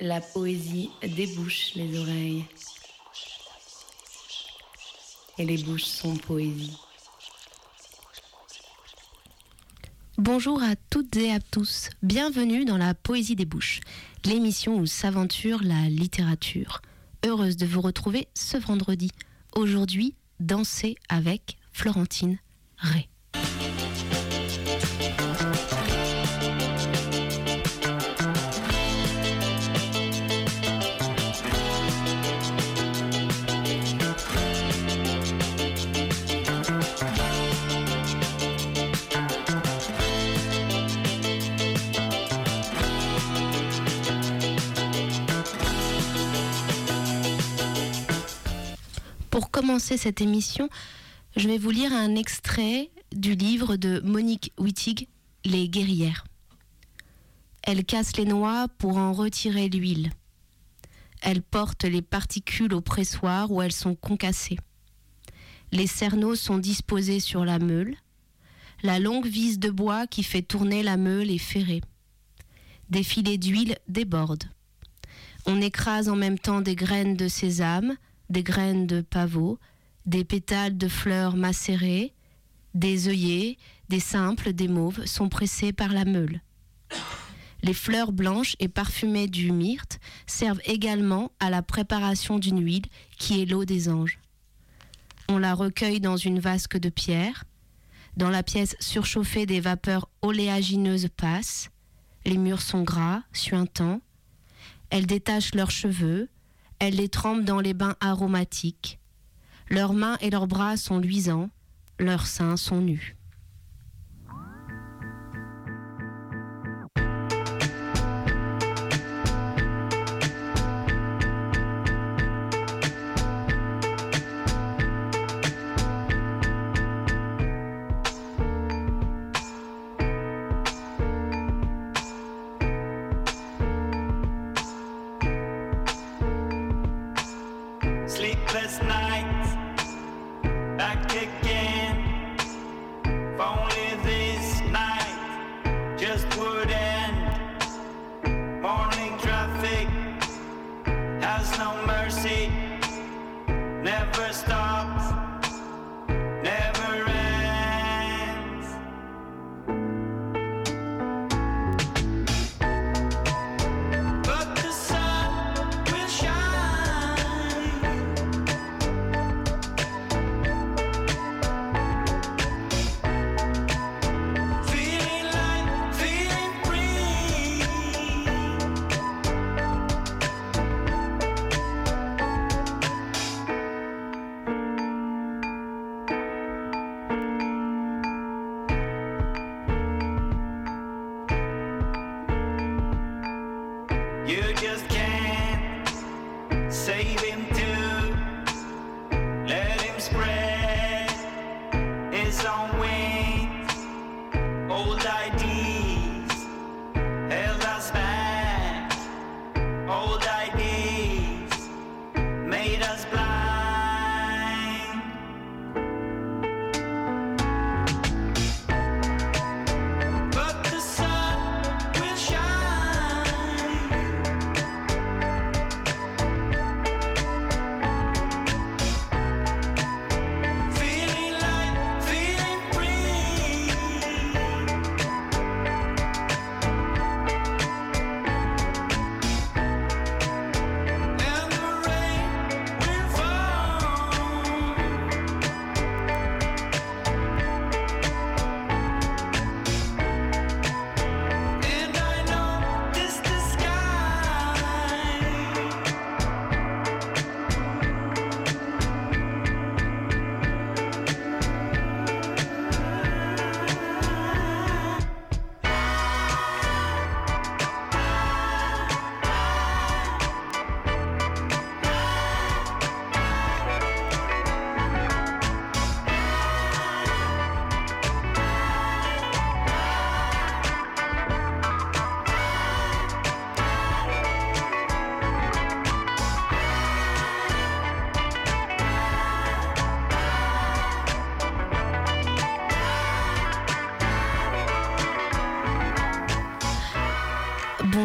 La poésie débouche les oreilles. Et les bouches sont poésie. Bonjour à toutes et à tous. Bienvenue dans la Poésie des bouches, l'émission où s'aventure la littérature. Heureuse de vous retrouver ce vendredi. Aujourd'hui, danser avec Florentine Ray. Commencer cette émission, je vais vous lire un extrait du livre de Monique Wittig, Les guerrières. Elle casse les noix pour en retirer l'huile. Elle porte les particules au pressoir où elles sont concassées. Les cerneaux sont disposés sur la meule. La longue vis de bois qui fait tourner la meule est ferrée. Des filets d'huile débordent. On écrase en même temps des graines de sésame, des graines de pavot, des pétales de fleurs macérées, des œillets, des simples, des mauves sont pressés par la meule. Les fleurs blanches et parfumées du myrte servent également à la préparation d'une huile qui est l'eau des anges. On la recueille dans une vasque de pierre. Dans la pièce surchauffée, des vapeurs oléagineuses passent. Les murs sont gras, suintants. Elles détachent leurs cheveux, elles les trempent dans les bains aromatiques. Leurs mains et leurs bras sont luisants, leurs seins sont nus. Just can't save him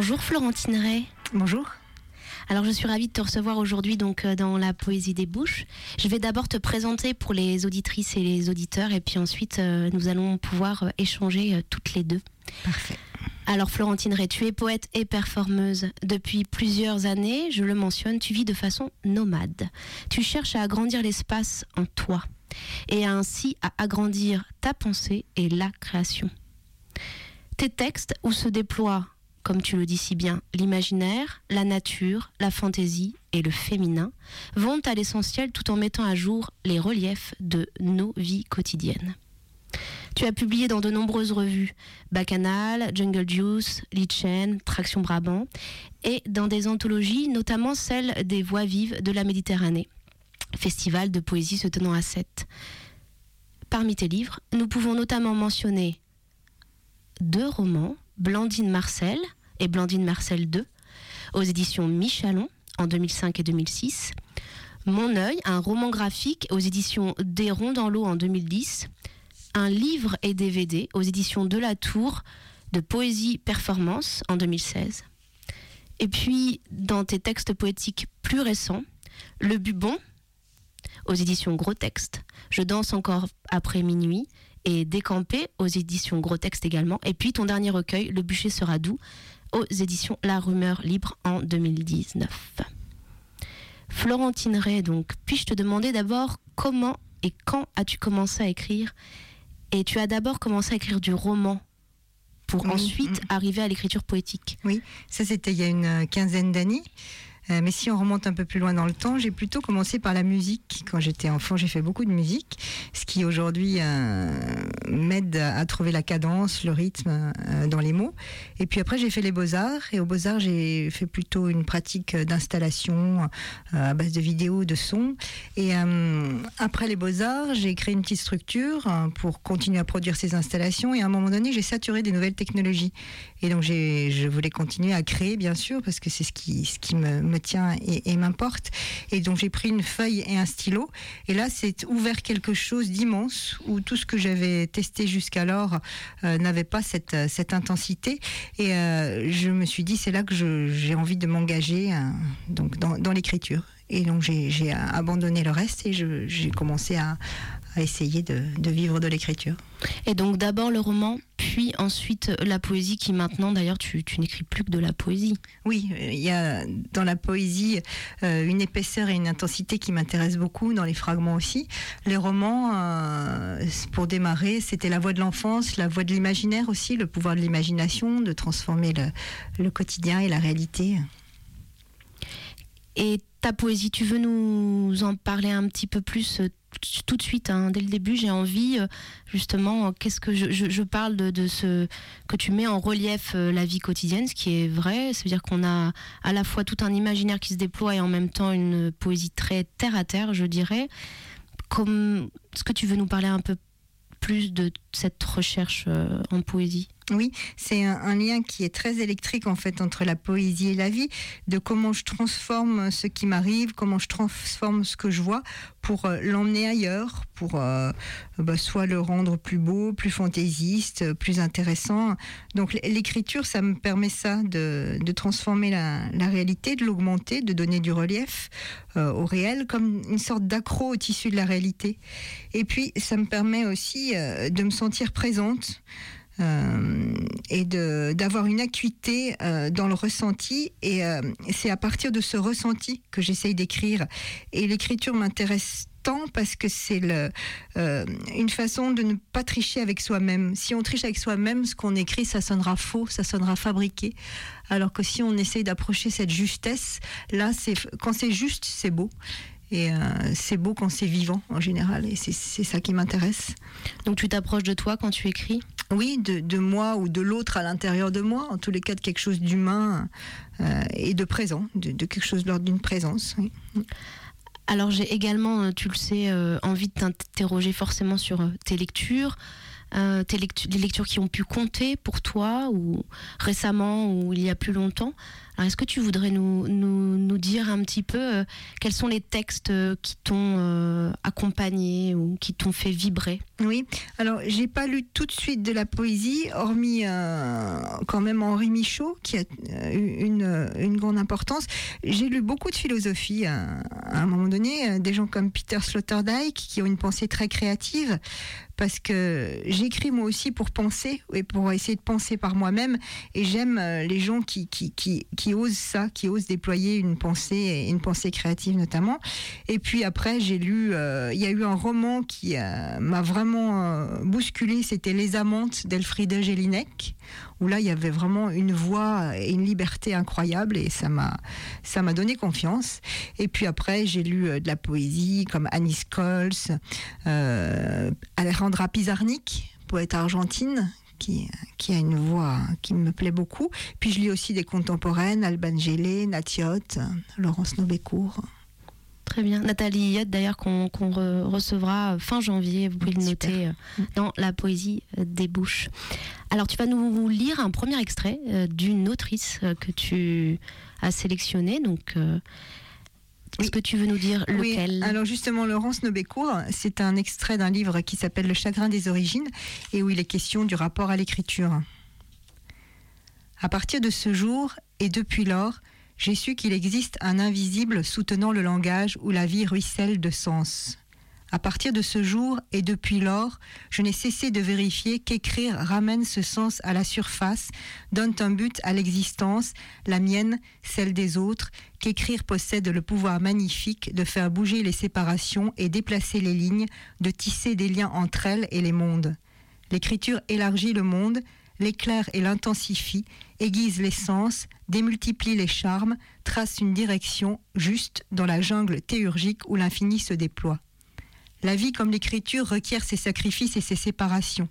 Bonjour Florentine Ray. Bonjour. Alors je suis ravie de te recevoir aujourd'hui donc euh, dans la poésie des bouches. Je vais d'abord te présenter pour les auditrices et les auditeurs et puis ensuite euh, nous allons pouvoir euh, échanger euh, toutes les deux. Parfait. Alors Florentine Ray, tu es poète et performeuse. Depuis plusieurs années, je le mentionne, tu vis de façon nomade. Tu cherches à agrandir l'espace en toi et ainsi à agrandir ta pensée et la création. Tes textes où se déploient, comme tu le dis si bien, l'imaginaire, la nature, la fantaisie et le féminin vont à l'essentiel tout en mettant à jour les reliefs de nos vies quotidiennes. Tu as publié dans de nombreuses revues, Bacchanal, Jungle Juice, Litchen, Traction Brabant, et dans des anthologies, notamment celle des Voix vives de la Méditerranée, festival de poésie se tenant à Sète. Parmi tes livres, nous pouvons notamment mentionner deux romans, Blandine Marcel et Blandine Marcel 2, aux éditions Michalon en 2005 et 2006, Mon œil, un roman graphique aux éditions Des ronds dans l'eau en 2010, un livre et DVD aux éditions de la Tour de poésie performance en 2016. Et puis, dans tes textes poétiques plus récents, Le Bubon aux éditions Gros Texte, Je danse encore après minuit et Décampé aux éditions Gros Texte également. Et puis ton dernier recueil, Le bûcher sera doux, aux éditions La Rumeur Libre en 2019. Florentine Ray, donc, puis-je te demander d'abord comment et quand as-tu commencé à écrire? Et tu as d'abord commencé à écrire du roman pour Oui, ensuite mm. arriver à l'écriture poétique. Ça, c'était il y a une quinzaine d'années. Euh, mais si on remonte un peu plus loin dans le temps, j'ai plutôt commencé par la musique. Quand j'étais enfant, j'ai fait beaucoup de musique, ce qui aujourd'hui euh, m'aide à trouver la cadence, le rythme euh, dans les mots. Et puis après, j'ai fait les beaux-arts. Et aux beaux-arts, j'ai fait plutôt une pratique d'installation à base de vidéos, de sons. Et après les beaux-arts, j'ai créé une petite structure euh, pour continuer à produire ces installations. Et à un moment donné, j'ai saturé des nouvelles technologies. Et donc, je voulais continuer à créer, bien sûr, parce que c'est ce qui me, me tient et, m'importe. Et donc, j'ai pris une feuille et un stylo. Et là, c'est ouvert quelque chose d'immense où tout ce que j'avais testé jusqu'alors euh, n'avait pas cette, intensité. Et euh, je me suis dit, c'est là que j'ai envie de m'engager euh, donc dans, l'écriture. Et donc, j'ai abandonné le reste et j'ai commencé à, à essayer de, de vivre de l'écriture. Et donc d'abord le roman, puis ensuite la poésie qui maintenant d'ailleurs tu, tu n'écris plus que de la poésie. Oui, il y a dans la poésie euh, une épaisseur et une intensité qui m'intéressent beaucoup, dans les fragments aussi. Les romans, euh, pour démarrer, c'était la voix de l'enfance, la voix de l'imaginaire aussi, le pouvoir de l'imagination, de transformer le, le quotidien et la réalité. Et ta poésie, tu veux nous en parler un petit peu plus euh, tout de suite, hein, dès le début, j'ai envie euh, justement, euh, qu'est-ce que je, parle de, ce que tu mets en relief la vie quotidienne, ce qui est vrai, c'est-à-dire qu'on a à la fois tout un imaginaire qui se déploie et en même temps une poésie très terre à terre, je dirais. Comme, est-ce que tu veux nous parler un peu plus de cette recherche en poésie? Oui, c'est un, lien qui est très électrique en fait entre la poésie et la vie, de comment je transforme ce qui m'arrive, comment je transforme ce que je vois pour euh, l'emmener ailleurs, pour euh, bah, soit le rendre plus beau, plus fantaisiste, euh, plus intéressant. Donc l'écriture, ça me permet ça, de, transformer la, réalité, de l'augmenter, de donner du relief euh, au réel, comme une sorte d'accro au tissu de la réalité. Et puis, ça me permet aussi euh, de me sentir présente euh, et d'avoir une acuité euh, dans le ressenti. Et euh, c'est à partir de ce ressenti que j'essaye d'écrire. Et l'écriture m'intéresse tant parce que c'est euh, une façon de ne pas tricher avec soi-même. Si on triche avec soi-même, ce qu'on écrit, ça sonnera faux, ça sonnera fabriqué. Alors que si on essaye d'approcher cette justesse, là, quand c'est juste, c'est beau. Et c'est beau quand c'est vivant en général. Et c'est ça qui m'intéresse. Donc tu t'approches de toi quand tu écris? Oui, de, moi ou de l'autre à l'intérieur de moi, en tous les cas de quelque chose d'humain euh, et de présent, de, quelque chose l'ordre d'une présence. Alors j'ai également, euh, tu le sais, euh, envie de t'interroger forcément sur tes lectures. Euh, les lectures qui ont pu compter pour toi, ou récemment, ou il y a plus longtemps. Est-ce que tu voudrais nous, nous, nous dire un petit peu euh, quels sont les textes euh, qui t'ont accompagné ou qui t'ont fait vibrer? Oui, alors j'ai pas lu tout de suite de la poésie, hormis quand même Henri Michaud, qui a eu une, une grande importance. J'ai lu beaucoup de philosophie à, à un moment donné, des gens comme Peter Sloterdijk, qui ont une pensée très créative, parce que j'écris moi aussi pour penser et pour essayer de penser par moi-même, et j'aime euh, les gens qui, qui, qui, osent ça, qui osent déployer une pensée, une pensée créative notamment. Et puis après, j'ai lu, euh, il y a eu un roman qui euh, m'a vraiment euh, bousculé, c'était Les Amantes d'Elfriede Jelinek, où là, il y avait vraiment une voix et une liberté incroyable, et ça m'a, ça m'a donné confiance. Et puis après, j'ai lu euh, de la poésie comme Annie Scholes, euh, Alejandra Pizarnik, poète argentine, qui, qui a une voix qui me plaît beaucoup. Puis je lis aussi des contemporaines, Alban Gélé, Natiot, Laurence Nobécourt. Très bien. Nathalie Yot, d'ailleurs, qu'on qu'on re- recevra fin janvier, vous pouvez le noter euh, dans la poésie des bouches. Alors, tu vas nous lire un premier extrait euh, d'une autrice euh, que tu as sélectionnée. Donc, euh, est-ce Oui. que tu veux nous dire lequel? Oui, alors justement, Laurence Nobécourt, c'est un extrait d'un livre qui s'appelle Le chagrin des origines et où il est question du rapport à l'écriture. À partir de ce jour et depuis lors, j'ai su qu'il existe un invisible soutenant le langage où la vie ruisselle de sens. À partir de ce jour et depuis lors, je n'ai cessé de vérifier qu'écrire ramène ce sens à la surface, donne un but à l'existence, la mienne, celle des autres, qu'écrire possède le pouvoir magnifique de faire bouger les séparations et déplacer les lignes, de tisser des liens entre elles et les mondes. L'écriture élargit le monde, l'éclaire et l'intensifie, aiguise les sens, démultiplie les charmes, trace une direction juste dans la jungle théurgique où l'infini se déploie. La vie comme l'écriture requiert ses sacrifices et ses séparations.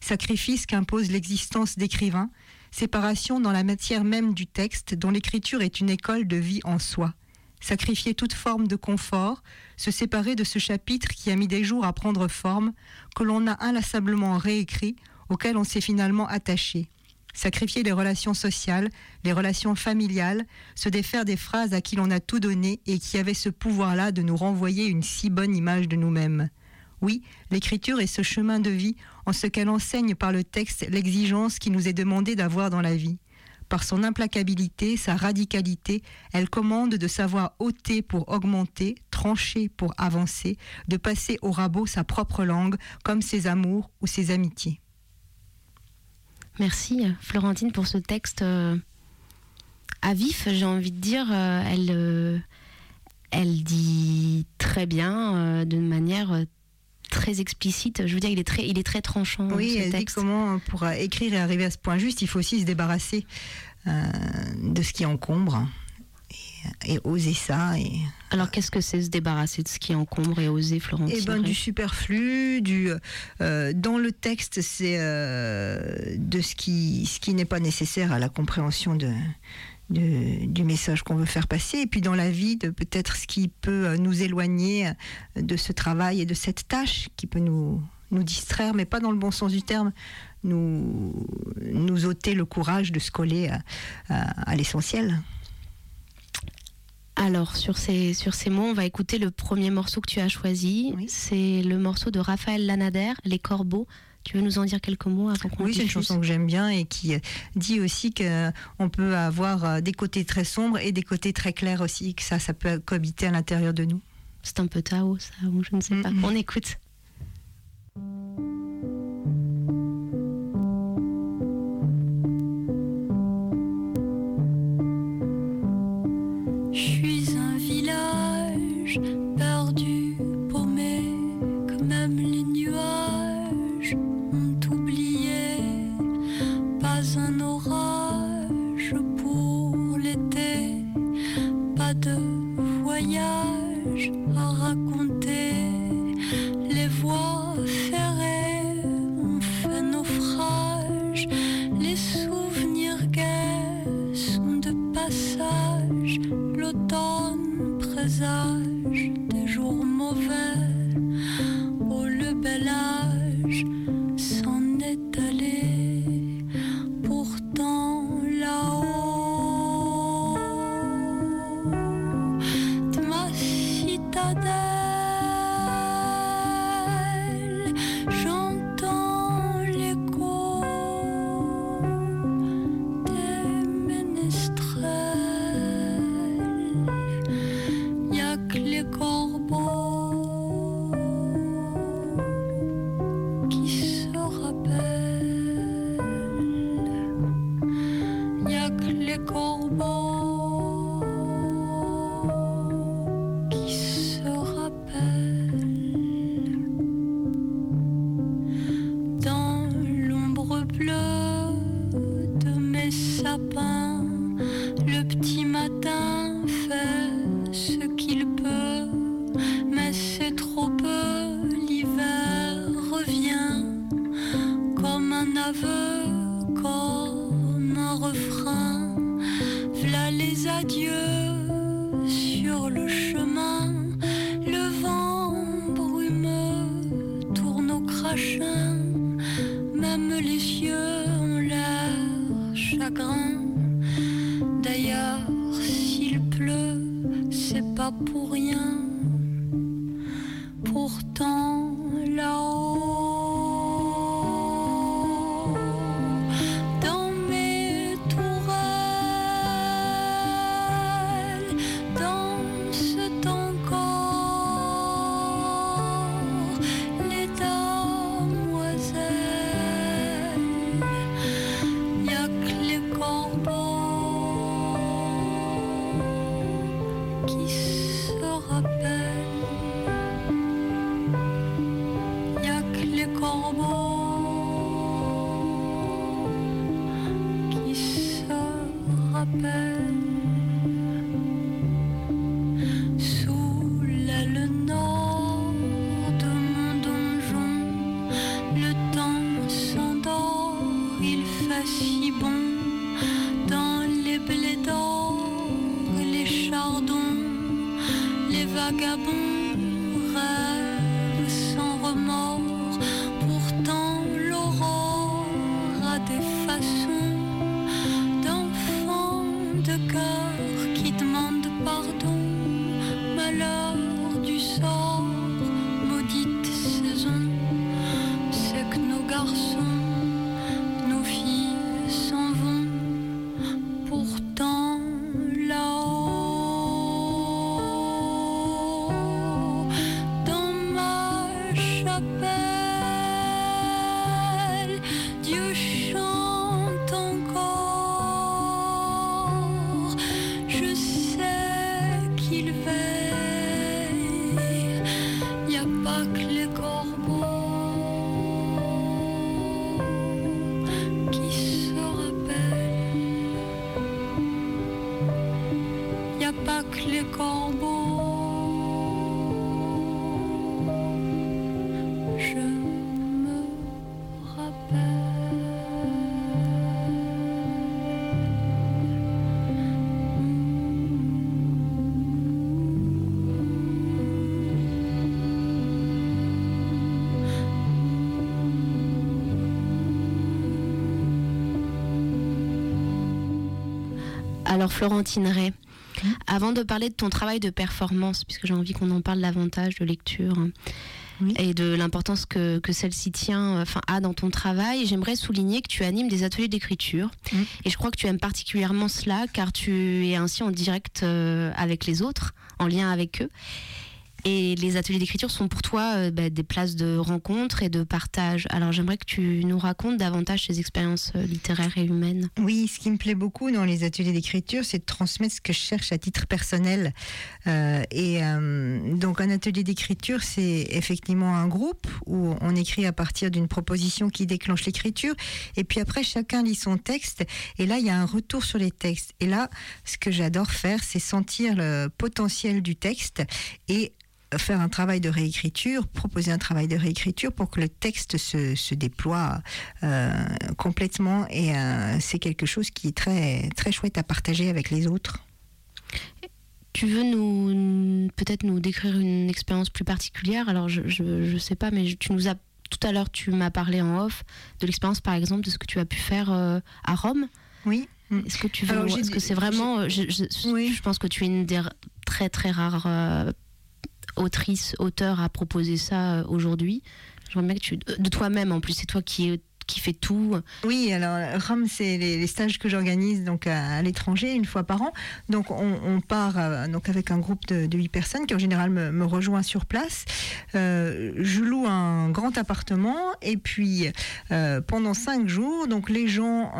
Sacrifices qu'impose l'existence d'écrivain, séparation dans la matière même du texte dont l'écriture est une école de vie en soi. Sacrifier toute forme de confort, se séparer de ce chapitre qui a mis des jours à prendre forme, que l'on a inlassablement réécrit, auquel on s'est finalement attaché. Sacrifier les relations sociales, les relations familiales, se défaire des phrases à qui l'on a tout donné et qui avaient ce pouvoir-là de nous renvoyer une si bonne image de nous-mêmes. Oui, l'écriture est ce chemin de vie en ce qu'elle enseigne par le texte l'exigence qui nous est demandée d'avoir dans la vie. Par son implacabilité, sa radicalité, elle commande de savoir ôter pour augmenter, trancher pour avancer, de passer au rabot sa propre langue, comme ses amours ou ses amitiés. Merci, Florentine, pour ce texte euh, à vif, j'ai envie de dire. euh, elle, euh, elle dit très bien, d'une manière très explicite. Je veux dire, il est très, il est très tranchant. Oui, ce elle dit texte. comment pour écrire et arriver à ce point juste, il faut aussi se débarrasser de ce qui encombre et, oser ça. Et, Alors, qu'est-ce que c'est se débarrasser de ce qui encombre et oser, Florentine Eh ben, du superflu, du euh, dans le texte, c'est euh, de ce qui ce qui n'est pas nécessaire à la compréhension de, de- du message qu'on veut faire passer, et puis dans la vie, de peut-être ce qui peut euh, nous éloigner de ce travail et de cette tâche qui peut nous nous distraire, mais pas dans le bon sens du terme, nous nous ôter le courage de se coller à, à- à l'essentiel. Alors, sur ces, sur ces mots, on va écouter le premier morceau que tu as choisi. Oui. C'est le morceau de Raphaël Lanader, Les Corbeaux. Tu veux nous en dire quelques mots avant qu'on Oui, c'est une chanson que j'aime bien et qui euh, dit aussi qu'on peut avoir euh, des côtés très sombres et des côtés très clairs aussi, que ça, ça peut cohabiter à l'intérieur de nous. C'est un peu Tao, ça, ou je ne sais pas. Mhm. On écoute. Je suis un village L'automne présage des jours mauvais. Alors Florentine Ray, avant de parler de ton travail de performance, puisque j'ai envie qu'on en parle davantage de lecture hein, Oui. et de l'importance que, que celle-ci tient, enfin a dans ton travail, j'aimerais souligner que tu animes des ateliers d'écriture Mm. et je crois que tu aimes particulièrement cela car tu es ainsi en direct euh, avec les autres, en lien avec eux. Et les ateliers d'écriture sont pour toi euh, bah, des places de rencontre et de partage. Alors j'aimerais que tu nous racontes davantage ces expériences euh, littéraires et humaines. Oui, ce qui me plaît beaucoup dans les ateliers d'écriture, c'est de transmettre ce que je cherche à titre personnel. Euh, et donc, un atelier d'écriture, c'est effectivement un groupe où on écrit à partir d'une proposition qui déclenche l'écriture. Et puis après, chacun lit son texte. Et là, il y a un retour sur les textes. Et là, ce que j'adore faire, c'est sentir le potentiel du texte et faire un travail de réécriture, proposer un travail de réécriture pour que le texte se, se déploie euh, complètement et euh, c'est quelque chose qui est très, très chouette à partager avec les autres. Tu veux nous peut-être nous décrire une expérience plus particulière? Alors je, je, je sais pas, mais tu nous as tout à l'heure tu m'as parlé en off de l'expérience par exemple de ce que tu as pu faire euh, à Rome. Oui. Est-ce que tu veux Est-ce que c'est vraiment je, je- Oui. je pense que tu es une des très très rares euh, autrices auteurs à proposer ça euh, aujourd'hui. J'aimerais bien que tu de toi-même en plus c'est toi qui qui fait tout. Oui, alors Rome, c'est les, stages que j'organise donc à, l'étranger une fois par an. Donc on, part euh, donc avec un groupe de, de 8 personnes qui en général me, me rejoint sur place. Euh, je loue un grand appartement et puis euh, pendant 5 jours, donc les gens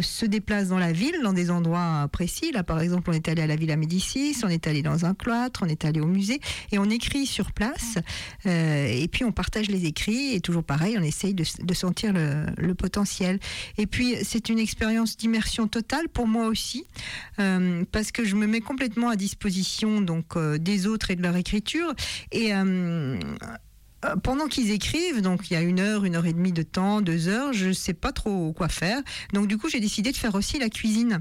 se déplacent dans la ville, dans des endroits précis. Là, par exemple, on est allé à la Villa Médicis, on est allé dans un cloître, on est allé au musée et on écrit sur place. Et puis on partage les écrits et toujours pareil, on essaye de sentir le, le potentiel. Et puis c'est une expérience d'immersion totale pour moi aussi, euh, parce que je me mets complètement à disposition donc euh, des autres et de leur écriture. Et euh, euh, pendant qu'ils écrivent, donc il y a une heure, une heure et demie de temps, deux heures, je sais pas trop quoi faire. Donc du coup, j'ai décidé de faire aussi la cuisine.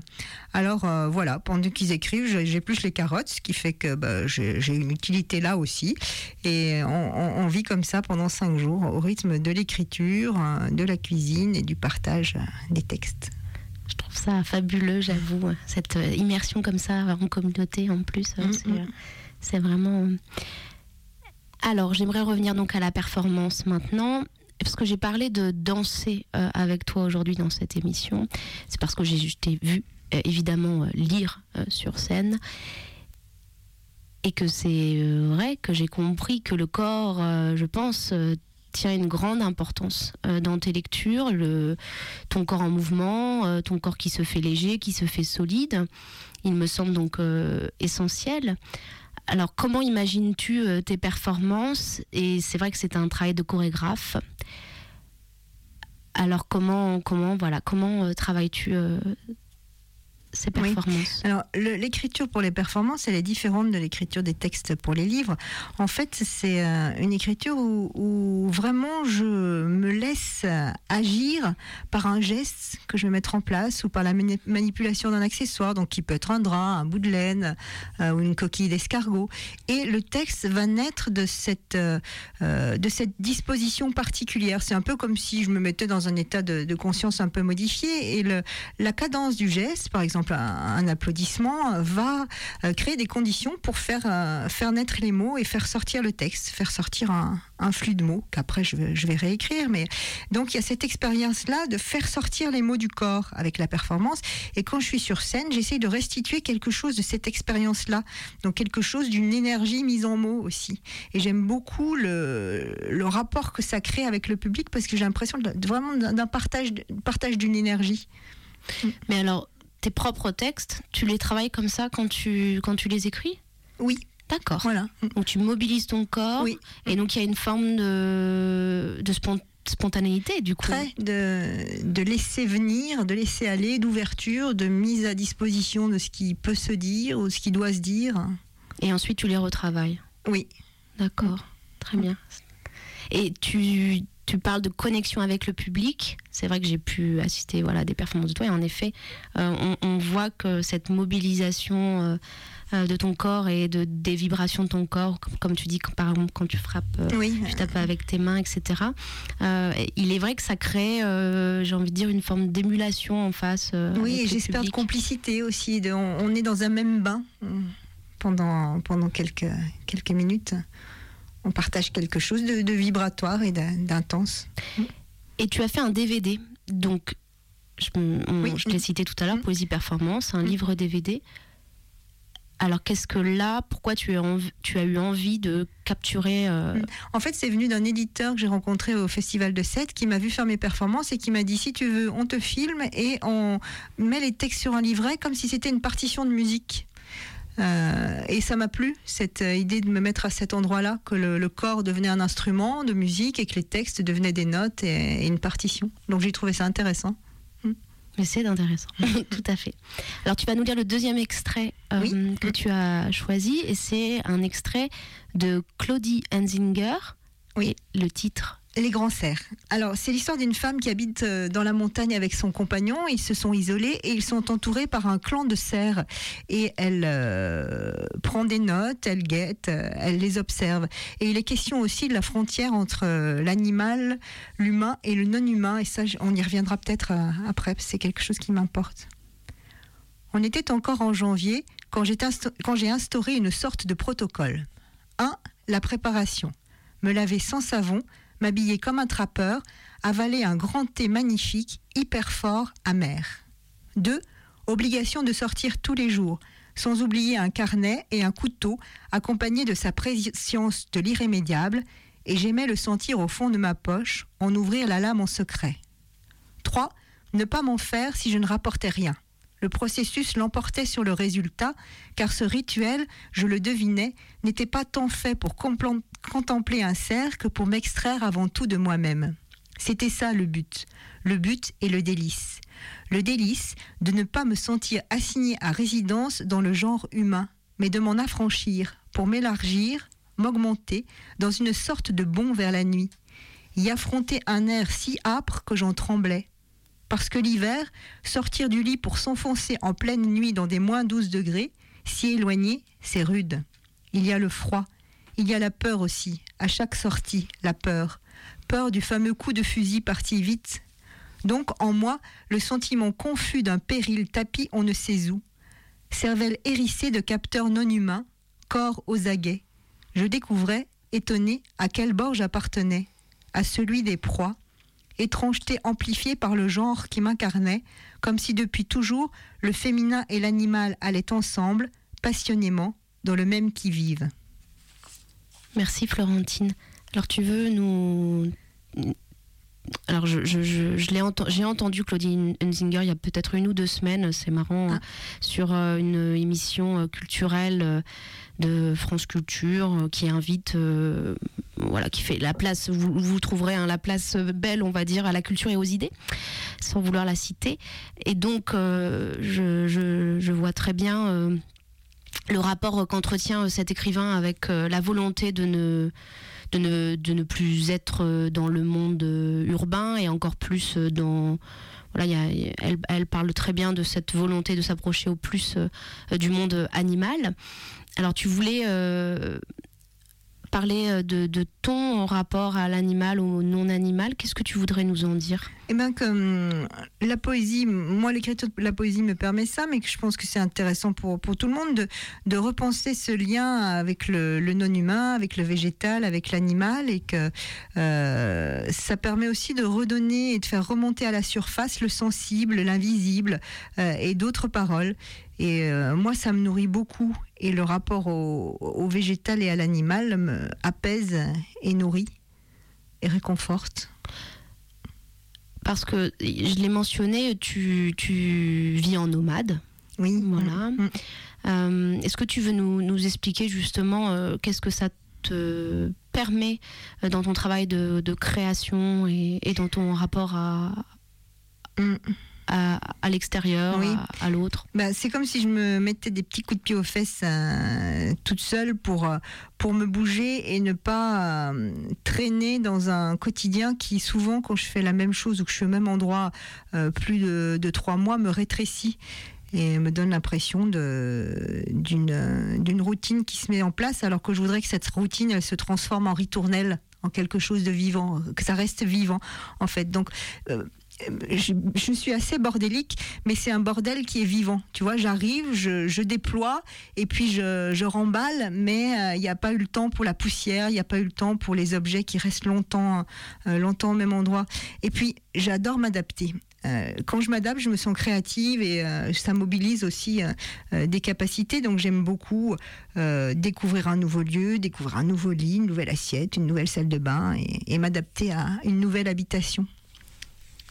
Alors euh, voilà, pendant qu'ils écrivent, j'ai- j'épluche les carottes, ce qui fait que bah, j'ai une utilité là aussi. Et on, on- on vit comme ça pendant cinq jours, au rythme de l'écriture, euh, de la cuisine et du partage euh, des textes. Je trouve ça fabuleux, j'avoue, cette euh, immersion comme ça en communauté en plus. euh, Mm, mm. euh, C'est vraiment. Alors, j'aimerais revenir donc à la performance maintenant. Parce que j'ai parlé de danser euh, avec toi aujourd'hui dans cette émission, c'est parce que j'ai t'ai vu euh, évidemment euh, lire euh, sur scène et que c'est vrai que j'ai compris que le corps, je pense, tient une grande importance dans tes lectures, le, ton corps en mouvement, ton corps qui se fait léger, qui se fait solide. Il me semble donc essentiel. Alors, comment imagines-tu euh, tes performances? Et c'est vrai que c'est un travail de chorégraphe. Alors, comment, comment, voilà, comment euh, travailles-tu Oui. performances Alors, l'écriture pour les performances, elle est différente de l'écriture des textes pour les livres. En fait, c'est euh, une écriture où, où vraiment je me laisse euh, agir par un geste que je vais mettre en place ou par la mani- manipulation d'un accessoire, donc qui peut être un drap, un bout de laine euh, ou une coquille d'escargot. Et le texte va naître de cette, euh, de cette disposition particulière. C'est un peu comme si je me mettais dans un état de, de conscience un peu modifié et le, la cadence du geste, par exemple un, un applaudissement, euh, va euh, créer des conditions pour faire, euh, faire naître les mots et faire sortir le texte, faire sortir un, flux de mots qu'après je vais, réécrire. Mais donc il y a cette expérience-là de faire sortir les mots du corps avec la performance. Et quand je suis sur scène, j'essaye de restituer quelque chose de cette expérience-là, donc quelque chose d'une énergie mise en mots aussi. Et j'aime beaucoup le, rapport que ça crée avec le public parce que j'ai l'impression vraiment d'un partage, partage d'une énergie. Mais alors, tes propres textes, tu les travailles comme ça quand tu, quand tu les écris? Oui, D'accord. voilà. Donc tu mobilises ton corps Oui. et donc il y a une forme de, de spon- spontanéité du coup. Très de, de laisser venir, de laisser aller, d'ouverture, de mise à disposition de ce qui peut se dire ou ce qui doit se dire. Et ensuite tu les retravailles. Oui. D'accord. Très bien. Et tu, tu parles de connexion avec le public. C'est vrai que j'ai pu assister voilà, à des performances de toi et en effet, euh, on, on voit que cette mobilisation euh, euh, de ton corps et de, des vibrations de ton corps, comme, comme tu dis, quand- par exemple quand tu frappes Oui. tu tapes avec tes mains, etc. Euh, il est vrai que ça crée, euh, j'ai envie de dire, une forme d'émulation en face. euh, Oui, et j'espère de complicité aussi. De, on, on est dans un même bain pendant, pendant quelques, quelques minutes. On partage quelque chose de, de vibratoire et d'in- d'intense. Et tu as fait un DVD, donc je, Oui. je l'ai cité tout à l'heure, Mm. Poésie Performance, un Mm. livre DVD. Alors qu'est-ce que là, pourquoi tu as, env- tu as eu envie de capturer euh, Mm. En fait, c'est venu d'un éditeur que j'ai rencontré au Festival de Sète qui m'a vu faire mes performances et qui m'a dit si tu veux, on te filme et on met les textes sur un livret comme si c'était une partition de musique. Euh, et ça m'a plu, cette euh, idée de me mettre à cet endroit-là, que le, le corps devenait un instrument de musique et que les textes devenaient des notes et, et une partition. Donc j'ai trouvé ça intéressant. Mais c'est intéressant, tout à fait. Alors tu vas nous lire le deuxième extrait euh, Oui. que tu as choisi, et c'est un extrait de Claudie Hensinger. Oui. Et le titre. Les grands cerfs. Alors, c'est l'histoire d'une femme qui habite euh, dans la montagne avec son compagnon. Ils se sont isolés et ils sont entourés par un clan de cerfs. Et elle euh, prend des notes, elle guette, euh, elle les observe. Et il est question aussi de la frontière entre l'animal, l'humain et le non-humain. Et ça, on y reviendra peut-être après, c'est quelque chose qui m'importe. On était encore en janvier quand j'ai insta- quand j'ai instauré une sorte de protocole. 1. La préparation. Me laver sans savon, m'habiller comme un trappeur, avaler un grand thé magnifique, hyper fort, amer. 2. Obligation de sortir tous les jours, sans oublier un carnet et un couteau, accompagné de sa préscience de l'irrémédiable, et j'aimais le sentir au fond de ma poche, en ouvrir la lame en secret. 3. Ne pas m'en faire si je ne rapportais rien. Le processus l'emportait sur le résultat, car ce rituel, je le devinais, n'était pas tant fait pour complan- contempler un cerf que pour m'extraire avant tout de moi-même. C'était ça le but. Le but est le délice. Le délice de ne pas me sentir assigné à résidence dans le genre humain, mais de m'en affranchir pour m'élargir, m'augmenter dans une sorte de bond vers la nuit. Y affronter un air si âpre que j'en tremblais. Parce que l'hiver, sortir du lit pour s'enfoncer en pleine nuit dans des moins 12 degrés, si éloigné, c'est rude. Il y a le froid, il y a la peur aussi, à chaque sortie, la peur. Peur du fameux coup de fusil parti vite. Donc en moi, le sentiment confus d'un péril tapis on ne sait où. Cervelle hérissée de capteurs non humains, corps aux aguets. Je découvrais, étonné, à quel bord j'appartenais. À celui des proies, étrangeté amplifiée par le genre qui m'incarnait, comme si depuis toujours le féminin et l'animal allaient ensemble, passionnément, dans le même qui-vive. Merci Florentine. Alors tu veux nous... Alors je, je, je, je l'ai j'ai entendu Claudine Hunzinger il y a peut-être une ou deux semaines, c'est marrant, Ah. euh, sur euh, une émission euh, culturelle euh, de France Culture qui invite, euh, voilà, qui fait la place, vous, vous trouverez hein, la place belle, on va dire, à la culture et aux idées, sans vouloir la citer. Et donc euh, je, je, je vois très bien euh, le rapport qu'entretient euh, cet écrivain avec euh, la volonté de ne de ne, de ne plus être euh, dans le monde euh, urbain et encore plus euh, dans elle, parle très bien de cette volonté de s'approcher au plus euh, du monde animal. Alors tu voulais euh, parler euh, de, ton rapport à l'animal ou au non-animal. Qu'est-ce que tu voudrais nous en dire? Eh bien, comme la poésie, moi, l'écriture de la poésie me permet ça, mais que je pense que c'est intéressant pour, pour tout le monde de, de repenser ce lien avec le, le non-humain, avec le végétal, avec l'animal, et que euh, ça permet aussi de redonner et de faire remonter à la surface le sensible, l'invisible euh, et d'autres paroles. Et euh, moi, ça me nourrit beaucoup. Et le rapport au, au végétal et à l'animal me apaise et nourrit et réconforte. Parce que je l'ai mentionné, tu, tu vis en nomade. Oui. Voilà. Mm. Euh, Est-ce que tu veux nous, nous expliquer justement euh, qu'est-ce que ça te permet euh, dans ton travail de, de création et, et dans ton rapport à, Mm. À, à l'extérieur, Oui. à, à l'autre? Bah, c'est comme si je me mettais des petits coups de pied aux fesses euh, toute seule pour, euh, pour me bouger et ne pas euh, traîner dans un quotidien qui souvent quand je fais la même chose ou que je suis au même endroit euh, plus de, de trois mois me rétrécit et me donne l'impression d'une d'une routine qui se met en place alors que je voudrais que cette routine elle se transforme en ritournelle en quelque chose de vivant, que ça reste vivant en fait. Donc euh, je, suis assez bordélique, mais c'est un bordel qui est vivant. Tu vois, j'arrive, je, déploie et puis je, remballe, mais euh, il n'y a pas eu le temps pour la poussière, il n'y a pas eu le temps pour les objets qui restent longtemps, euh, longtemps au même endroit. Et puis, j'adore m'adapter. Euh, quand je m'adapte, je me sens créative et ça mobilise aussi des capacités. Donc j'aime beaucoup découvrir un nouveau lieu, découvrir un nouveau lit, une nouvelle assiette, une nouvelle salle de bain et m'adapter à une nouvelle habitation.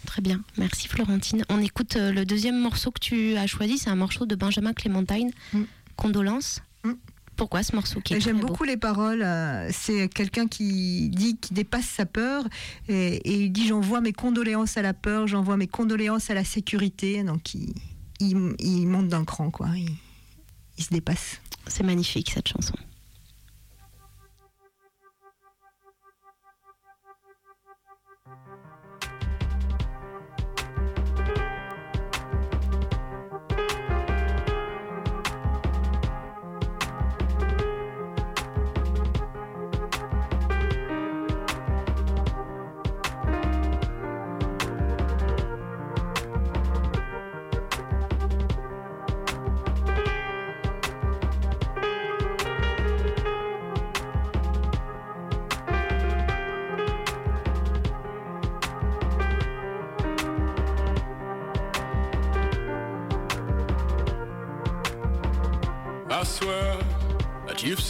Très bien, merci Florentine. On écoute euh, le deuxième morceau que tu as choisi, c'est un morceau de Benjamin Clémentine, Mm. Condolences. Mm. Pourquoi ce morceau qui est J'aime beaucoup les paroles. euh, C'est quelqu'un qui dit qu'il dépasse sa peur et, et il dit j'envoie mes condoléances à la peur, j'envoie mes condoléances à la sécurité. Donc il, il, il monte d'un cran, quoi. Il, il se dépasse. C'est magnifique cette chanson.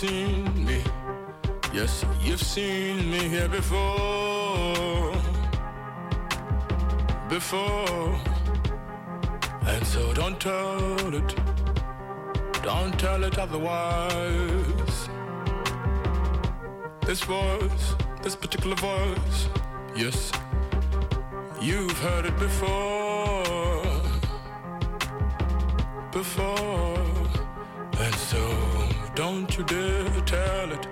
Seen me. Yes, you've seen me here before. Before. And so don't tell it. Don't tell it otherwise. This voice, this particular voice, yes, you've heard it before. You dare tell it.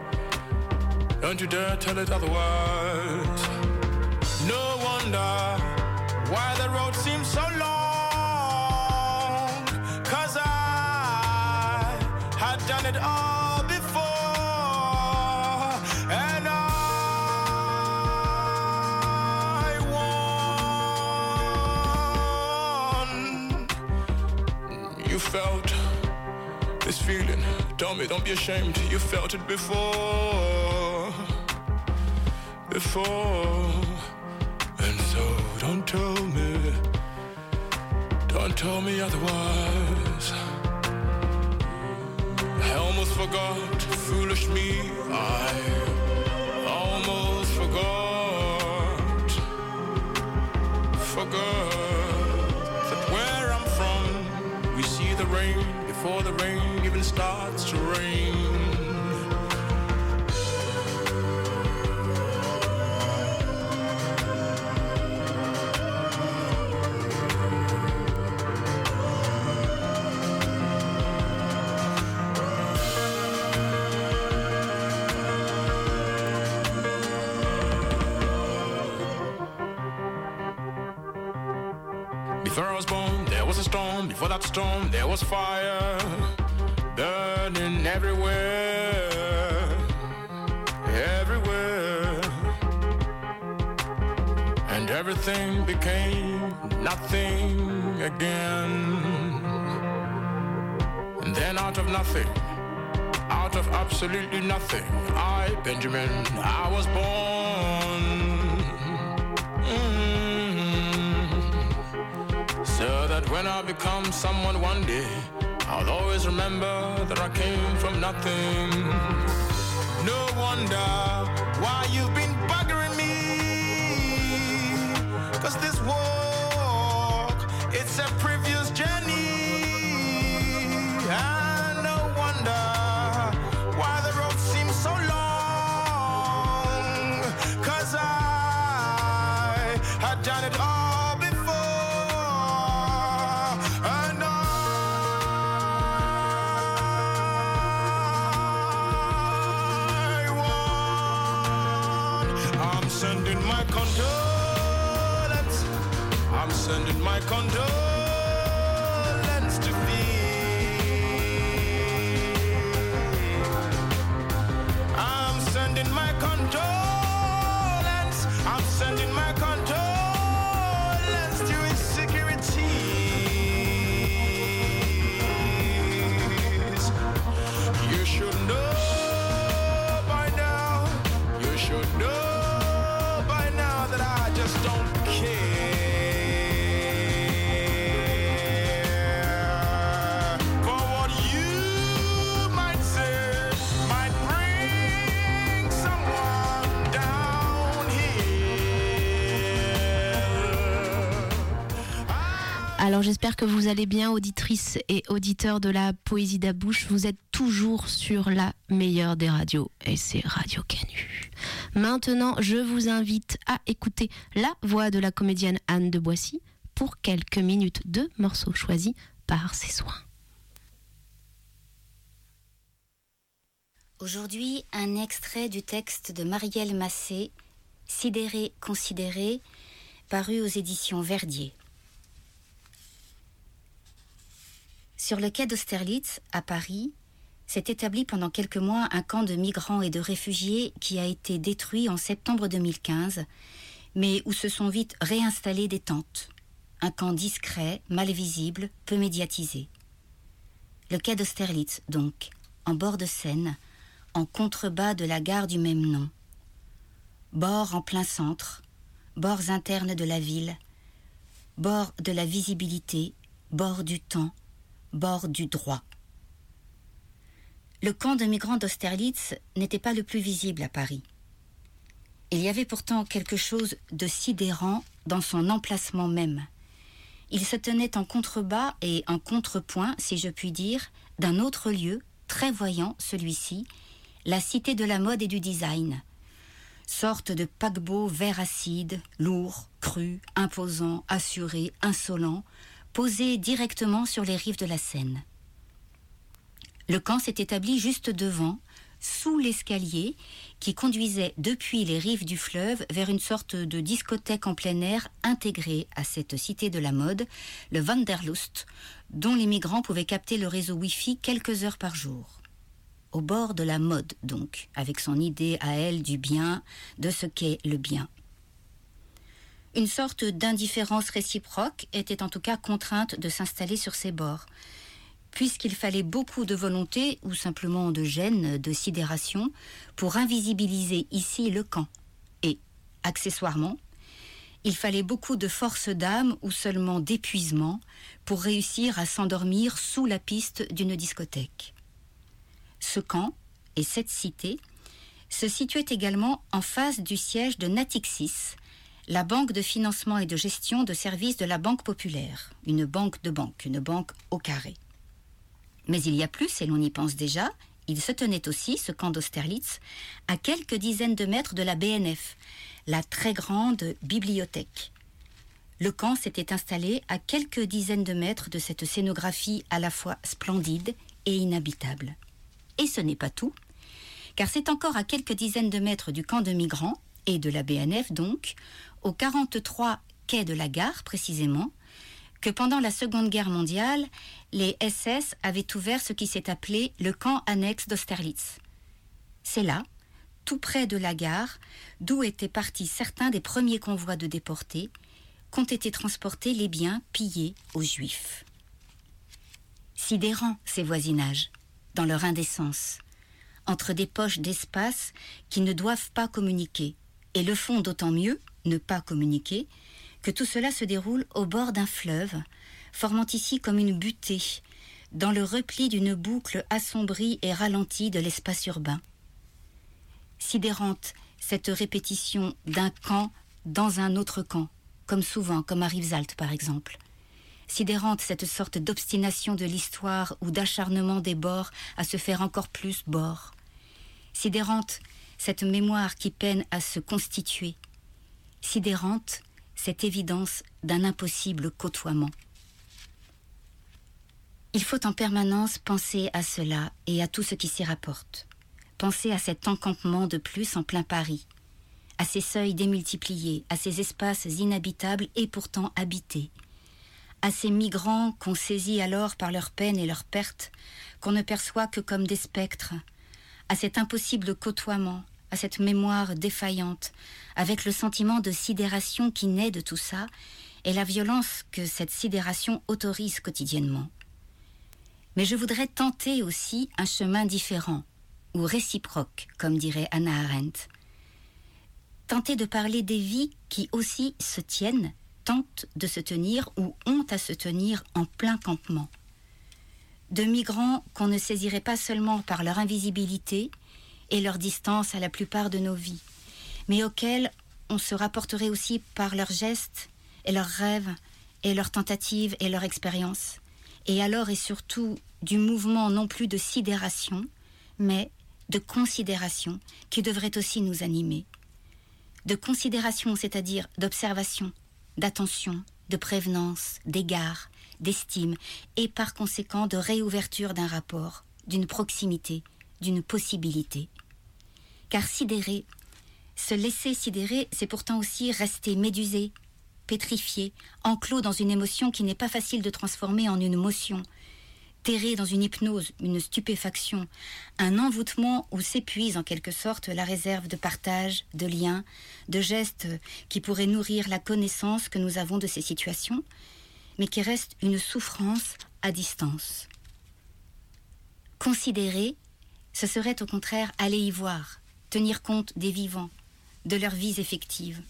Don't you dare tell it otherwise. No wonder why the road seems so long. Cause I had done it all Tell me, don't be ashamed. You felt it before. Before. And so don't tell me. Don't tell me otherwise. I almost forgot, foolish me. I almost forgot. Forgot that where I'm from, we see the rain before the rain even starts storm. There was fire burning everywhere, everywhere. And everything became nothing again. And then out of nothing, out of absolutely nothing, I, Benjamin, I was born. When I become someone one day, I'll always remember that I came from nothing. No wonder why you've been buggering me. Cause this walk, it's a previous my condolence Alors j'espère que vous allez bien, auditrices et auditeurs de la Poésie d'Abouche. Vous êtes toujours sur la meilleure des radios, et c'est Radio Canu. Maintenant, je vous invite à écouter la voix de la comédienne Anne de Boissy pour quelques minutes de morceaux choisis par ses soins. Aujourd'hui, un extrait du texte de Marielle Massé, Sidéré, considéré, paru aux éditions Verdier. Sur le quai d'Austerlitz, à Paris, s'est établi pendant quelques mois un camp de migrants et de réfugiés qui a été détruit en septembre 2015, mais où se sont vite réinstallées des tentes. Un camp discret, mal visible, peu médiatisé. Le quai d'Austerlitz, donc, en bord de Seine, en contrebas de la gare du même nom. Bord en plein centre, bords internes de la ville, bord de la visibilité, bord du temps, bord du droit. Le camp de migrants d'Austerlitz n'était pas le plus visible à Paris. Il y avait pourtant quelque chose de sidérant dans son emplacement même. Il se tenait en contrebas et en contrepoint, si je puis dire, d'un autre lieu, très voyant celui-ci, la cité de la mode et du design. Sorte de paquebot vert acide, lourd, cru, imposant, assuré, insolent, posé directement sur les rives de la Seine. Le camp s'est établi juste devant, sous l'escalier qui conduisait depuis les rives du fleuve vers une sorte de discothèque en plein air intégrée à cette cité de la mode, le Wanderlust, dont les migrants pouvaient capter le réseau Wi-Fi quelques heures par jour. Au bord de la mode, donc, avec son idée à elle du bien, de ce qu'est le bien. Une sorte d'indifférence réciproque était en tout cas contrainte de s'installer sur ses bords, puisqu'il fallait beaucoup de volonté ou simplement de gêne, de sidération, pour invisibiliser ici le camp. Et, accessoirement, il fallait beaucoup de force d'âme ou seulement d'épuisement pour réussir à s'endormir sous la piste d'une discothèque. Ce camp et cette cité se situaient également en face du siège de Natixis, la banque de financement et de gestion de services de la Banque populaire, une banque de banque, une banque au carré. Mais il y a plus, et l'on y pense déjà, il se tenait aussi, ce camp d'Austerlitz, à quelques dizaines de mètres de la BNF, la très grande bibliothèque. Le camp s'était installé à quelques dizaines de mètres de cette scénographie à la fois splendide et inhabitable. Et ce n'est pas tout, car c'est encore à quelques dizaines de mètres du camp de migrants, et de la BNF donc, au 43 quai de la gare précisément, que pendant la Seconde Guerre mondiale, les SS avaient ouvert ce qui s'est appelé le camp annexe d'Austerlitz. C'est là, tout près de la gare, d'où étaient partis certains des premiers convois de déportés, qu'ont été transportés les biens pillés aux Juifs. Sidérant ces voisinages, dans leur indécence, entre des poches d'espace qui ne doivent pas communiquer, et le font d'autant mieux, ne pas communiquer, que tout cela se déroule au bord d'un fleuve, formant ici comme une butée, dans le repli d'une boucle assombrie et ralentie de l'espace urbain. Sidérante cette répétition d'un camp dans un autre camp, comme souvent, comme à Rivesaltes par exemple. Sidérante cette sorte d'obstination de l'histoire ou d'acharnement des bords à se faire encore plus bord. Sidérante cette mémoire qui peine à se constituer. Sidérante cette évidence d'un impossible côtoiement. Il faut en permanence penser à cela et à tout ce qui s'y rapporte. Penser à cet encampement de plus en plein Paris, à ces seuils démultipliés, à ces espaces inhabitables et pourtant habités, à ces migrants qu'on saisit alors par leur peine et leur perte, qu'on ne perçoit que comme des spectres, à cet impossible côtoiement, à cette mémoire défaillante, avec le sentiment de sidération qui naît de tout ça, et la violence que cette sidération autorise quotidiennement. Mais je voudrais tenter aussi un chemin différent, ou réciproque, comme dirait Anna Arendt. Tenter de parler des vies qui aussi se tiennent, tentent de se tenir ou ont à se tenir en plein campement. De migrants qu'on ne saisirait pas seulement par leur invisibilité et leur distance à la plupart de nos vies, mais auxquels on se rapporterait aussi par leurs gestes et leurs rêves et leurs tentatives et leurs expériences, et alors et surtout du mouvement non plus de sidération, mais de considération qui devrait aussi nous animer. De considération, c'est-à-dire d'observation, d'attention, de prévenance, d'égard, d'estime, et par conséquent de réouverture d'un rapport, d'une proximité, d'une possibilité. Car sidérer, se laisser sidérer, c'est pourtant aussi rester médusé, pétrifié, enclos dans une émotion qui n'est pas facile de transformer en une motion, terré dans une hypnose, une stupéfaction, un envoûtement où s'épuise en quelque sorte la réserve de partage, de lien, de gestes qui pourraient nourrir la connaissance que nous avons de ces situations, mais qui reste une souffrance à distance. Considérer, ce serait au contraire aller y voir, tenir compte des vivants, de leurs vies effectives,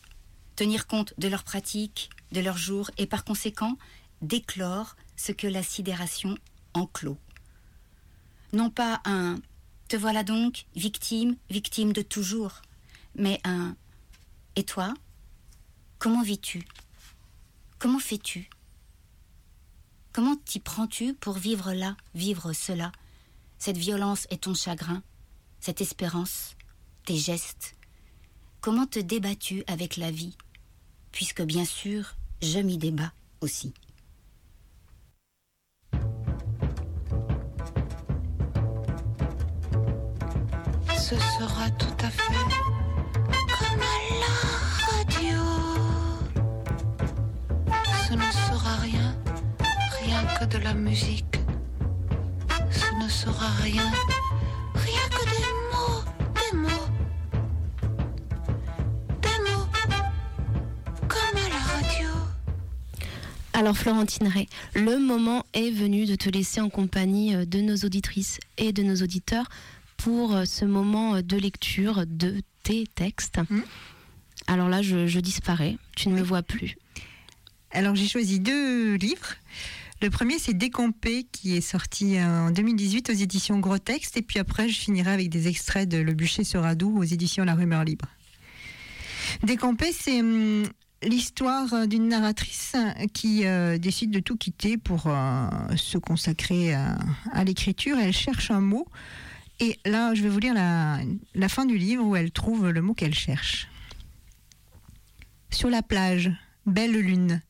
tenir compte de leurs pratiques, de leurs jours, et par conséquent déclore ce que la sidération enclos. Non pas un Te voilà donc, victime, victime de toujours. Mais un. Et toi Comment vis-tu? Comment fais-tu? Comment t'y prends-tu pour vivre là, vivre cela? Cette violence est ton chagrin, cette espérance, tes gestes. Comment te débats-tu avec la vie Puisque bien sûr, je m'y débats aussi. Ce sera tout à fait comme à la radio. Ce ne sera rien, rien que de la musique. Ce ne sera rien, rien que des mots, des mots. Des mots, comme à la radio. Alors Florentine Ray, le moment est venu de te laisser en compagnie euh, de nos auditrices et de nos auditeurs pour euh, ce moment euh, de lecture de tes textes. Mhm. Alors là, je, je disparais, tu ne me vois plus. Alors j'ai choisi deux livres. Le premier c'est Décampé qui est sorti en 2018 aux éditions Gros Texte et puis après je finirai avec des extraits de Le bûcher doux aux éditions La Rumeur Libre. Décampé c'est hum, l'histoire d'une narratrice qui euh, décide de tout quitter pour euh, se consacrer à, l'écriture. Elle cherche un mot et là je vais vous lire la fin du livre où elle trouve le mot qu'elle cherche. Sur la plage, belle lune.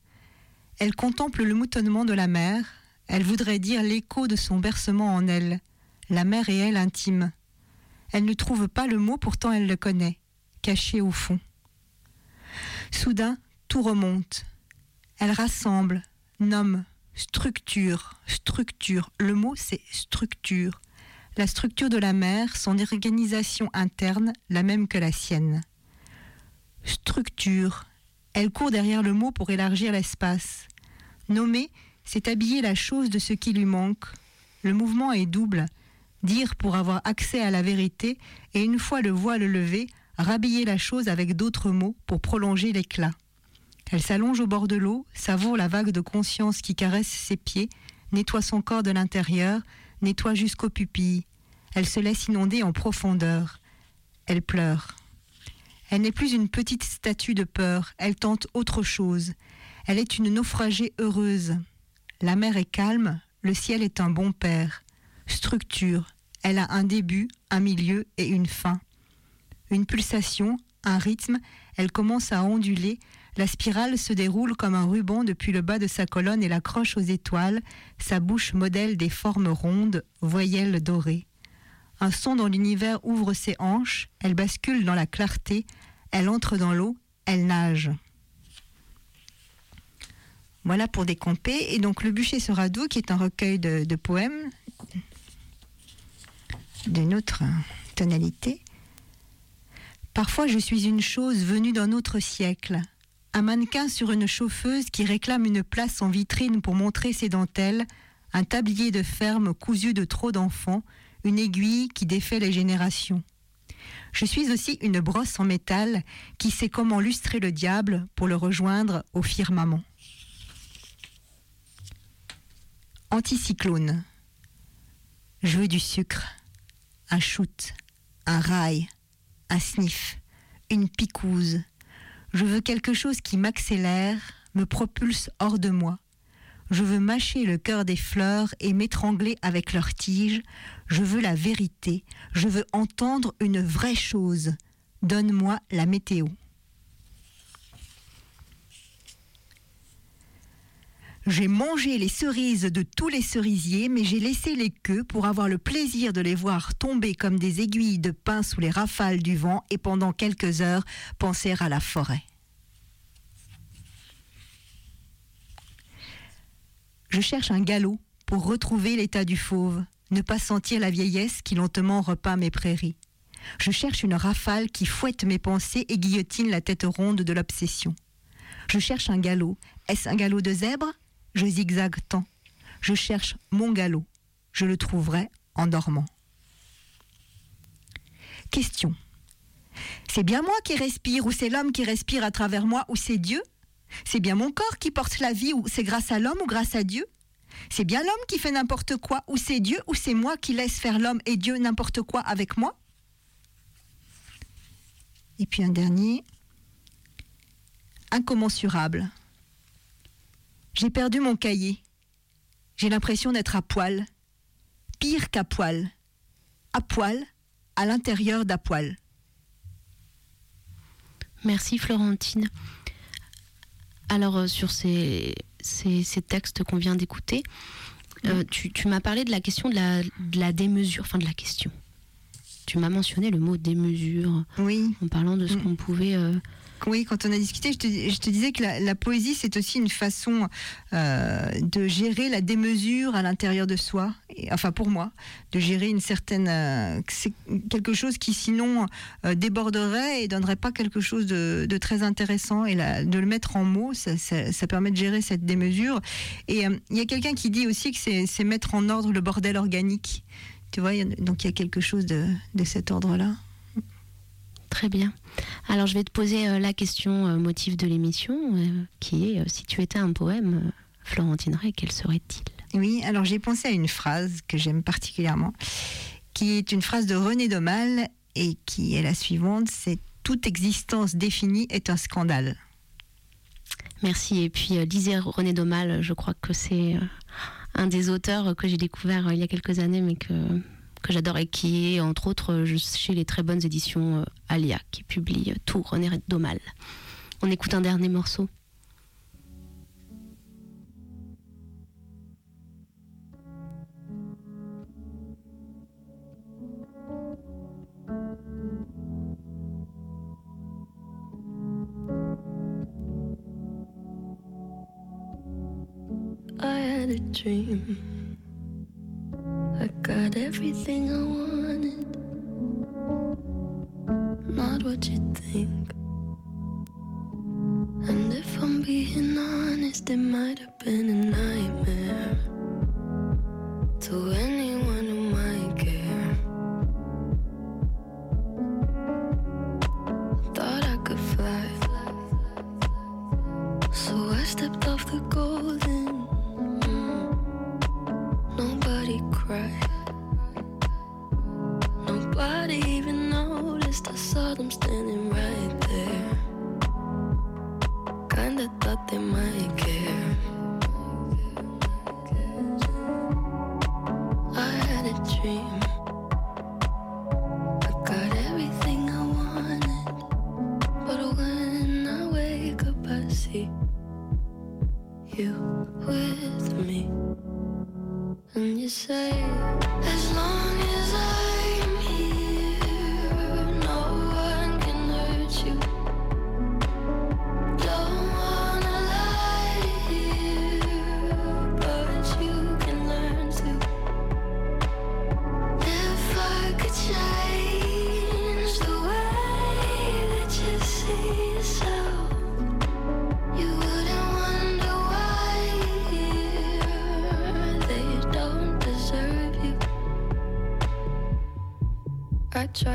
Elle contemple le moutonnement de la mer. Elle voudrait dire l'écho de son bercement en elle. La mer et elle intime. Elle ne trouve pas le mot, pourtant elle le connaît, caché au fond. Soudain, tout remonte. Elle rassemble, nomme, structure, structure. Le mot, c'est structure. La structure de la mer, son organisation interne, la même que la sienne. Structure. Elle court derrière le mot pour élargir l'espace. Nommer, c'est habiller la chose de ce qui lui manque. Le mouvement est double. Dire pour avoir accès à la vérité, et une fois le voile levé, rhabiller la chose avec d'autres mots pour prolonger l'éclat. Elle s'allonge au bord de l'eau, savoure la vague de conscience qui caresse ses pieds, nettoie son corps de l'intérieur, nettoie jusqu'aux pupilles. Elle se laisse inonder en profondeur. Elle pleure. Elle n'est plus une petite statue de peur, elle tente autre chose. Elle est une naufragée heureuse. La mer est calme, le ciel est un bon père. Structure, elle a un début, un milieu et une fin. Une pulsation, un rythme, elle commence à onduler, la spirale se déroule comme un ruban depuis le bas de sa colonne et l'accroche aux étoiles, sa bouche modèle des formes rondes, voyelles dorées. Un son dans l'univers ouvre ses hanches, elle bascule dans la clarté, elle entre dans l'eau, elle nage. Voilà pour décamper. Et donc Le bûcher sera doux, qui est un recueil de, de poèmes d'une autre tonalité. Parfois je suis une chose venue d'un autre siècle, un mannequin sur une chauffeuse qui réclame une place en vitrine pour montrer ses dentelles, un tablier de ferme cousu de trop d'enfants, une aiguille qui défait les générations. Je suis aussi une brosse en métal qui sait comment lustrer le diable pour le rejoindre au firmament. Anticyclone. Je veux du sucre, un shoot, un rail, un sniff, une picouse. Je veux quelque chose qui m'accélère, me propulse hors de moi. Je veux mâcher le cœur des fleurs et m'étrangler avec leurs tiges. Je veux la vérité. Je veux entendre une vraie chose. Donne-moi la météo. J'ai mangé les cerises de tous les cerisiers, mais j'ai laissé les queues pour avoir le plaisir de les voir tomber comme des aiguilles de pain sous les rafales du vent et pendant quelques heures penser à la forêt. Je cherche un galop pour retrouver l'état du fauve, ne pas sentir la vieillesse qui lentement repeint mes prairies. Je cherche une rafale qui fouette mes pensées et guillotine la tête ronde de l'obsession. Je cherche un galop. Est-ce un galop de zèbre? Je zigzague tant. Je cherche mon galop. Je le trouverai en dormant. Question. C'est bien moi qui respire ou c'est l'homme qui respire à travers moi ou c'est Dieu? C'est bien mon corps qui porte la vie ou c'est grâce à l'homme ou grâce à Dieu? C'est bien l'homme qui fait n'importe quoi, ou c'est Dieu, ou c'est moi qui laisse faire l'homme et Dieu n'importe quoi avec moi? Et puis un dernier, incommensurable. J'ai perdu mon cahier. J'ai l'impression d'être à poil. Pire qu'à poil. À poil, à l'intérieur d'à poil. Merci Florentine. Alors euh, sur ces, ces, ces textes qu'on vient d'écouter, euh, tu, tu m'as parlé de la question de la, de la démesure, enfin de la question. Tu m'as mentionné le mot démesure Oui. en parlant de ce Mm. qu'on pouvait... euh, Oui, quand on a discuté, je te, disais que la, poésie, c'est aussi une façon euh, de gérer la démesure à l'intérieur de soi. Enfin, pour moi, de gérer une certaine. euh, c'est quelque chose qui, sinon, euh, déborderait et donnerait pas quelque chose de, très intéressant. Et de le mettre en mots, ça, permet de gérer cette démesure. Et il y a quelqu'un qui dit aussi que c'est mettre en ordre le bordel organique. Tu vois, donc il y a quelque chose de cet ordre-là. Très bien. Alors je vais te poser euh, la question euh, motif de l'émission, euh, qui est si tu étais un poème, euh, Florentine Ray, quel serait-il? Oui, alors j'ai pensé à une phrase que j'aime particulièrement, qui est une phrase de René Daumal et qui est la suivante, c'est toute existence définie est un scandale. Merci. Et puis lisez René Daumal, je crois que c'est un des auteurs que j'ai découvert il y a quelques années, mais que, que j'adore et qui est entre autres chez les très bonnes éditions euh, Alia, qui publie euh, tout René Daumal. On écoute un dernier morceau. I had a dream. Everything I wanted. Not what you think. And if I'm being honest, it might have been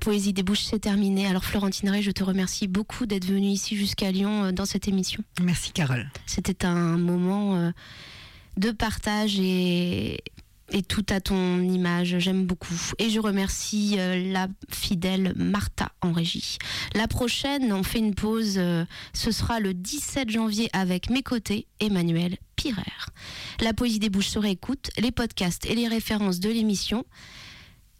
poésie des bouches, c'est terminé. Alors Florentine Ray, je te remercie beaucoup d'être venue ici jusqu'à Lyon euh, dans cette émission. Merci Carole. C'était un moment euh, de partage et, et tout à ton image. J'aime beaucoup. Et je remercie euh, la fidèle Martha en régie. La prochaine, on fait une pause. euh, ce sera le 17 janvier avec mes côtés, Emmanuel Pirer. La poésie des bouches se réécoute, les podcasts et les références de l'émission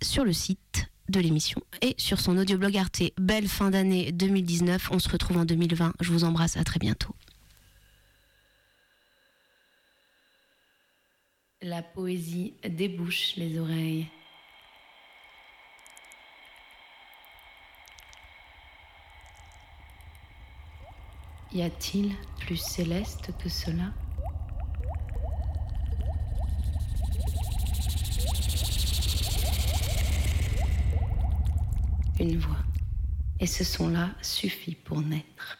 sur le site de l'émission et sur son audioblog Arte. Belle fin d'année 2019. On se retrouve en 2020. Je vous embrasse. À très bientôt. La poésie débouche les oreilles. Y a-t-il plus céleste que cela? Une voix. Et ce son-là suffit pour naître.